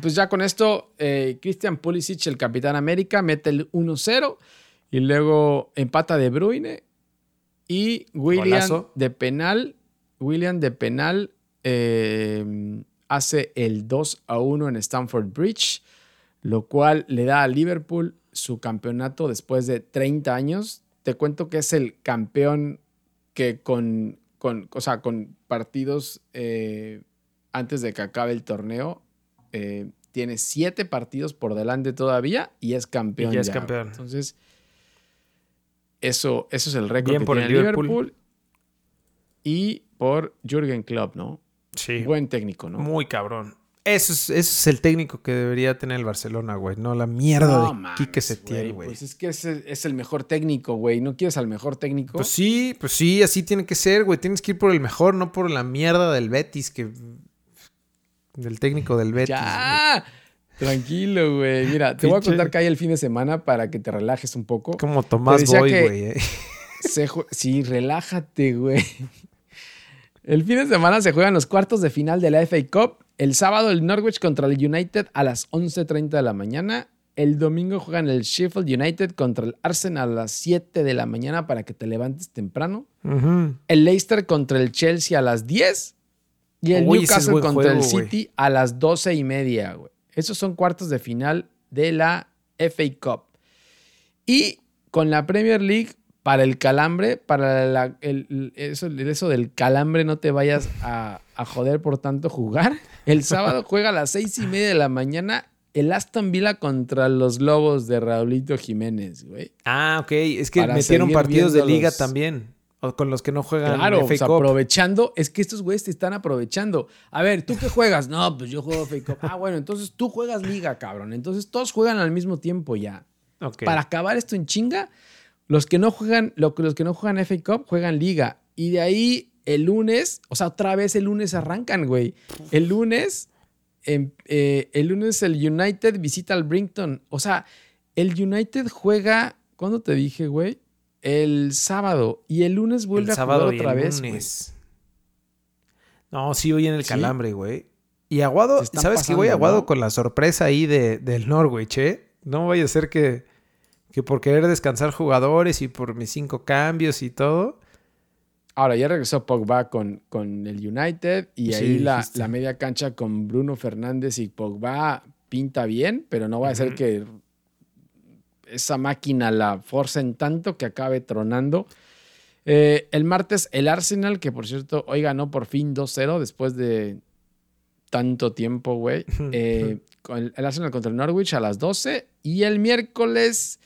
pues ya con esto, eh, Christian Pulisic, el Capitán América, mete el 1-0 y luego empata De Bruyne y William de penal, William de penal eh, hace el 2 1 en Stamford Bridge, lo cual le da a Liverpool su campeonato después de 30 años. Te cuento que es el campeón que con, con, con partidos eh, antes de que acabe el torneo eh, tiene siete partidos por delante todavía y es campeón. Y ya es campeón. Entonces, eso, eso es el récord que por tiene el Liverpool. Y por Jürgen Klopp, ¿no? Sí. Buen técnico, ¿no? Muy cabrón. Eso es, es el técnico que debería tener el Barcelona, güey. No la mierda de de se tiene, güey. Pues es que es el, es el mejor técnico, güey. ¿No quieres al mejor técnico? Pues sí, pues sí, así tiene que ser, güey. Tienes que ir por el mejor, no por la mierda del Betis que del técnico del Betis. ¡Ya! Tranquilo, güey. Mira, te voy a contar que hay el fin de semana para que te relajes un poco. Como Tomás Boy, güey. Eh. Sí, relájate, güey. El fin de semana se juegan los cuartos de final de la FA Cup. El sábado el Norwich contra el United a las 11.30 de la mañana. El domingo juegan el Sheffield United contra el Arsenal a las 7 de la mañana para que te levantes temprano. El Leicester contra el Chelsea a las 10. Y el Newcastle contra el City a las doce y media, güey. Esos son cuartos de final de la FA Cup. Y con la Premier League, para el calambre, para el, eso, del calambre, no te vayas a, joder por tanto jugar. El sábado juega a las seis y media de la mañana el Aston Villa contra los Lobos de Raulito Jiménez, güey. Ah, ok. Es que metieron partidos de liga también. O con los que no juegan claro, FA aprovechando, es que estos güeyes te están aprovechando. A ver, ¿tú qué juegas? No, pues yo juego FA Cup. Ah, bueno, entonces tú juegas liga, cabrón. Entonces todos juegan al mismo tiempo ya. Para acabar esto en chinga, los que no juegan, los que no juegan FA Cup juegan liga Y de ahí el lunes, o sea, otra vez el lunes arrancan, güey. El lunes, em, eh, el lunes el United visita al Brinkton. O sea, el United juega, ¿cuándo te dije, güey? El sábado. Y el lunes vuelve a jugar otra vez. Lunes. No, sí, hoy en el calambre, güey. Y Aguado, ¿sabes qué, güey? Aguado con la sorpresa ahí de, del Norwich, ¿eh? No vaya a ser que, que por querer descansar jugadores y por mis cinco cambios y todo. Ahora ya regresó Pogba con, con el United y ahí la, la, media cancha con Bruno Fernández y Pogba pinta bien, pero no va a ser que esa máquina la forcen tanto que acabe tronando. Eh, el martes, el Arsenal, que por cierto hoy ganó por fin 2-0 después de tanto tiempo, güey. Eh, el Arsenal contra el Norwich a las 12. Y el miércoles,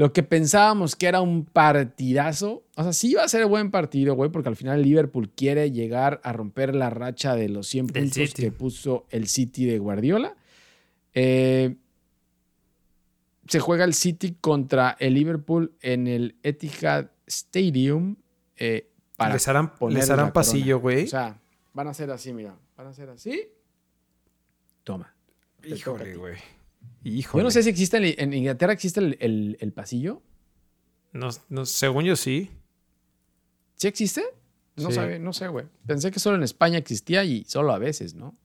lo que pensábamos que era un partidazo. O sea, sí iba a ser buen partido, güey, porque al final Liverpool quiere llegar a romper la racha de los 100 puntos que puso el City de Guardiola. Eh, se juega el City contra el Liverpool en el Etihad Stadium. Eh, para les harán, les harán pasillo, güey. O sea, van a ser así, mira. Van a ser así. Toma. Híjole, güey. Yo no sé si existe en, Inglaterra existe el, pasillo. No, no, según yo sí. ¿Sí existe? No, sabe, no sé, güey. Pensé que solo en España existía y solo a veces, ¿no?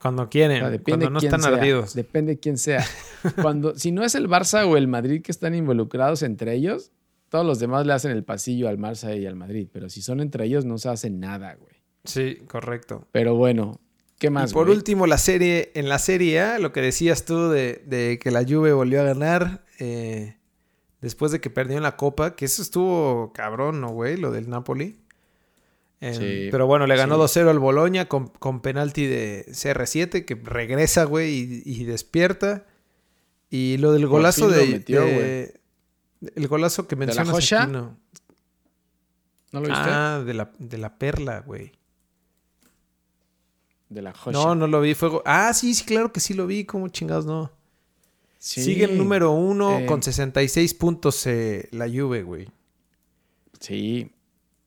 Cuando quieren, cuando no están ardidos. Depende de quién sea. Cuando, si no es el Barça o el Madrid que están involucrados entre ellos, todos los demás le hacen el pasillo al Barça y al Madrid. Pero si son entre ellos, no se hace nada, güey. Sí, correcto. Pero bueno, ¿qué más? Y por último, la serie, en la Serie A, lo que decías tú de, que la Juve volvió a ganar eh, después de que perdió en la Copa, que eso estuvo cabrón, ¿no, güey? Lo del Napoli. Em, pero bueno, le ganó 2-0 al Boloña con, con, penalti de CR7 que regresa, güey, y, despierta. Y lo del golazo de, El golazo que mencionas ¿De la no. lo viste? Ah, de la, de la perla, güey. De la. No, no lo vi. Fue... Ah, sí, sí, claro que sí lo vi. ¿Cómo chingados no? Sigue el número uno eh. con 66 puntos eh, la Juve, güey. Sí,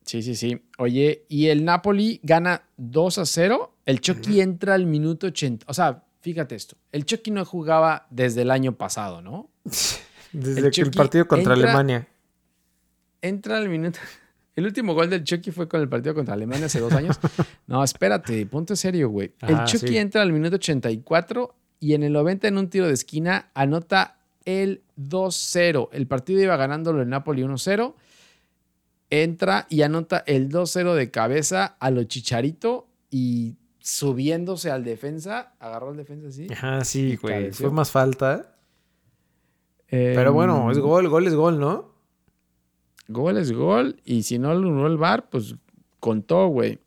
Sí, sí, sí. Oye, y el Napoli gana 2 a 0. El Chucky entra al minuto 80. O sea, fíjate esto. El Chucky no jugaba desde el año pasado, ¿no? desde el, el partido contra Alemania. Entra al minuto. El último gol del Chucky fue con el partido contra Alemania hace dos años. No, espérate, punto serio, güey. El ah, Chucky entra al minuto 84 y en el 90 en un tiro de esquina anota el 2-0. El partido iba ganándolo el Napoli 1-0 entra y anota el 2-0 de cabeza a lo chicharito y subiéndose al defensa, agarró al defensa así. Ajá, sí, güey. Fue más falta. Pero bueno, es gol, gol es gol, ¿no? Gol es gol. Y si no lo el bar, pues contó, güey.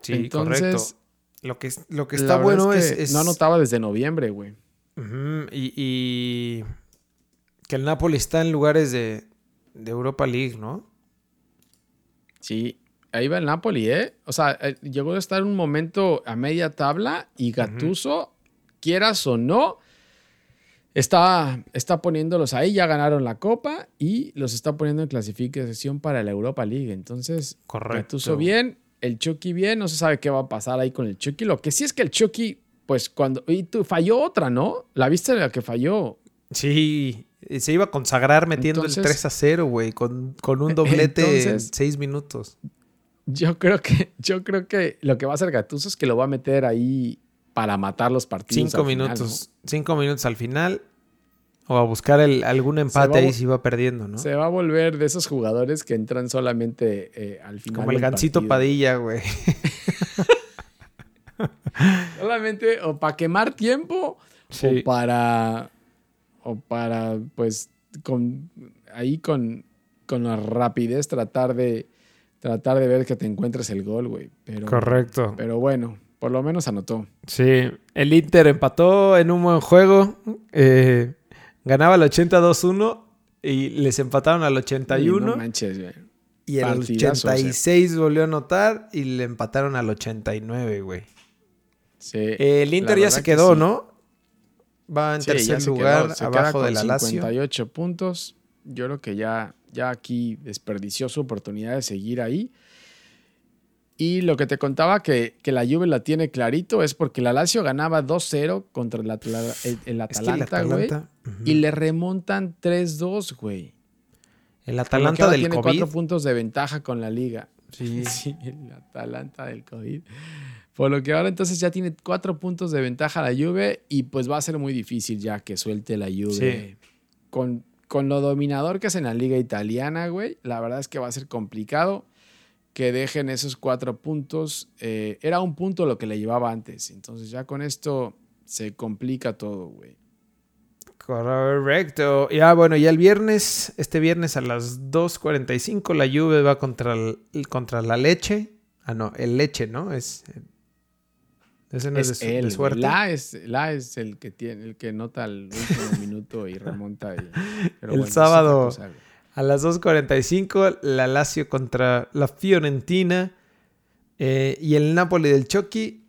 Sí, Entonces, correcto. Lo que, lo que está bueno es, No anotaba desde noviembre, güey. y, y, que el Napoli está en lugares de, de Europa League, ¿no? Sí, ahí va el Napoli, ¿eh? O sea, eh, llegó a estar un momento a media tabla y Gatuso, quieras o no, está, está poniéndolos ahí, ya ganaron la Copa y los está poniendo en clasificación para la Europa League. Entonces, Correcto. Gattuso bien, el Chucky bien, no se sabe qué va a pasar ahí con el Chucky. Lo que sí es que el Chucky, pues cuando... Y tú, falló otra, ¿no? La viste de la que falló. Sí, se iba a consagrar metiendo el 3 a 0, güey, con, un doblete en 6 minutos. Yo creo que, yo creo que lo que va a hacer Gattuso es que lo va a meter ahí para matar los partidos. 5 minutos. 5 minutos al final. O a buscar algún empate ahí si va perdiendo, ¿no? Se va a volver de esos jugadores que entran solamente eh, al final. Como el gancito Padilla, güey. solamente o para quemar tiempo o para o para, pues, con, ahí con, con la rapidez tratar de, tratar de ver que te encuentres el gol, güey. Correcto. Pero bueno, por lo menos anotó. Sí, el Inter empató en un buen juego. Eh, ganaba el 82-1 y les empataron al 81. no manches, güey. Y el 86 volvió a anotar y le empataron al 89, güey. Sí. el Inter ya se quedó, ¿no? Va en tercer lugar, abajo de la Lazio. 58 puntos. Yo creo que ya, ya aquí desperdició su oportunidad de seguir ahí. Y lo que te contaba que, que, la Juve la tiene clarito es porque la Lazio ganaba 2-0 contra el, Atalanta, güey. Y le remontan 3-2, güey. El Atalanta del tiene COVID. cuatro puntos de ventaja con la liga. Sí. sí, el Atalanta del COVID. Por lo que ahora entonces ya tiene cuatro puntos de ventaja la Juve y pues va a ser muy difícil ya que suelte la Juve. Con, con lo dominador que es en la liga italiana, güey, la verdad es que va a ser complicado que dejen esos cuatro puntos. Eh, era un punto lo que le llevaba antes. Entonces ya con esto se complica todo, güey. Correcto. Ya, bueno, ya el viernes, este viernes a las 2.45, la Juve va contra, el, contra la leche. Ah, no, el leche, ¿no? Es. Ese no es, de, suerte. La es, la es el que tiene, el que nota el último minuto y remonta. el sábado a las 2.45, la Lazio contra la Fiorentina. Eh, y el Napoli del Chucky,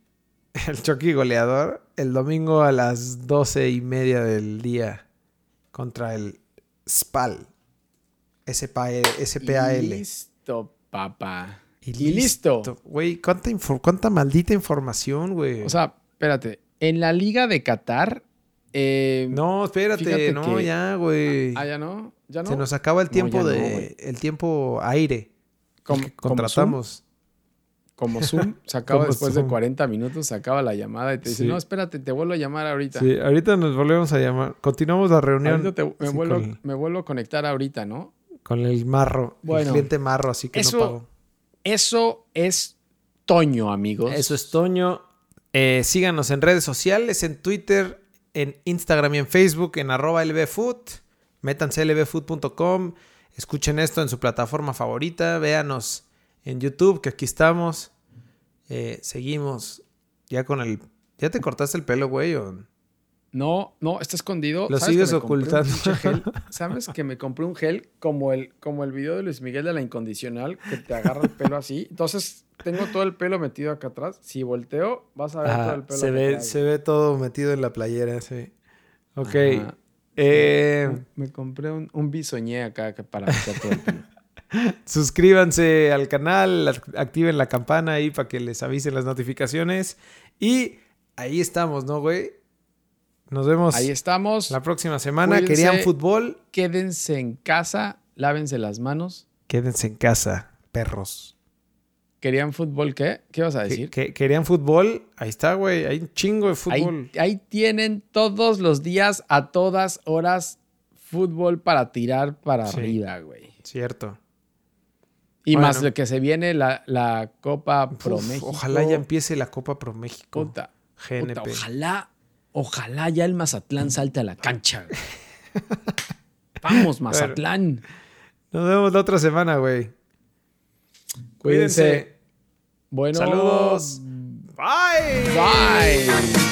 el Chucky goleador, el domingo a las doce y media del día contra el Spal. SPAL. Listo, papá. Y, listo. Güey, ¿cuánta, ¿cuánta maldita información, güey? O sea, espérate. En la Liga de Qatar. Eh, no, espérate, no, ya, güey. Ah, ya no. ¿Ya no. Se nos acaba el tiempo de. el tiempo aire. Como, contratamos como Zoom, se acaba después de 40 minutos, se acaba la llamada y te dice, no, espérate, te vuelvo a llamar ahorita. Sí, ahorita nos volvemos a llamar. Continuamos la reunión. me, vuelvo, me, vuelvo, a conectar ahorita, ¿no? Con el marro, el cliente marro, así que eso, no pago. Eso es Toño, amigos. Eso es Toño. Eh, síganos en redes sociales, en Twitter, en Instagram y en Facebook, en arroba lbfood. Métanse lbfood.com. Escuchen esto en su plataforma favorita. Véanos en YouTube, que aquí estamos. Eh, seguimos ya con el... ¿Ya te cortaste el pelo, güey? No, no, está escondido. Lo sigues ocultando. ¿Sabes que me compré un gel como el, como el video de Luis Miguel de la incondicional, que te agarra el pelo así? Entonces, tengo todo el pelo metido acá atrás. Si volteo, vas a ver todo el pelo. Se ve, se ve todo metido en la playera, sí. Ok. Eh, me compré un, un bisoñé acá para todo el pelo. Suscríbanse al canal, activen la campana ahí para que les avisen las notificaciones. Y ahí estamos, ¿no, güey? Nos vemos. Ahí estamos. La próxima semana. ¿Querían fútbol? Quédense en casa, lávense las manos. Quédense en casa, perros. ¿Querían fútbol qué? ¿Qué vas a decir? ¿Querían fútbol? Ahí está, güey. Hay un chingo de fútbol. Ahí, tienen todos los días, a todas horas, fútbol para tirar para arriba, güey. Cierto. Y más lo que se viene la, Copa Pro México. Ojalá ya empiece la Copa Pro México. Puta, ojalá, ojalá ya el Mazatlán salte a la cancha. Vamos, Mazatlán. nos vemos la otra semana, güey. Cuídense. Bueno. Saludos. Bye. Bye.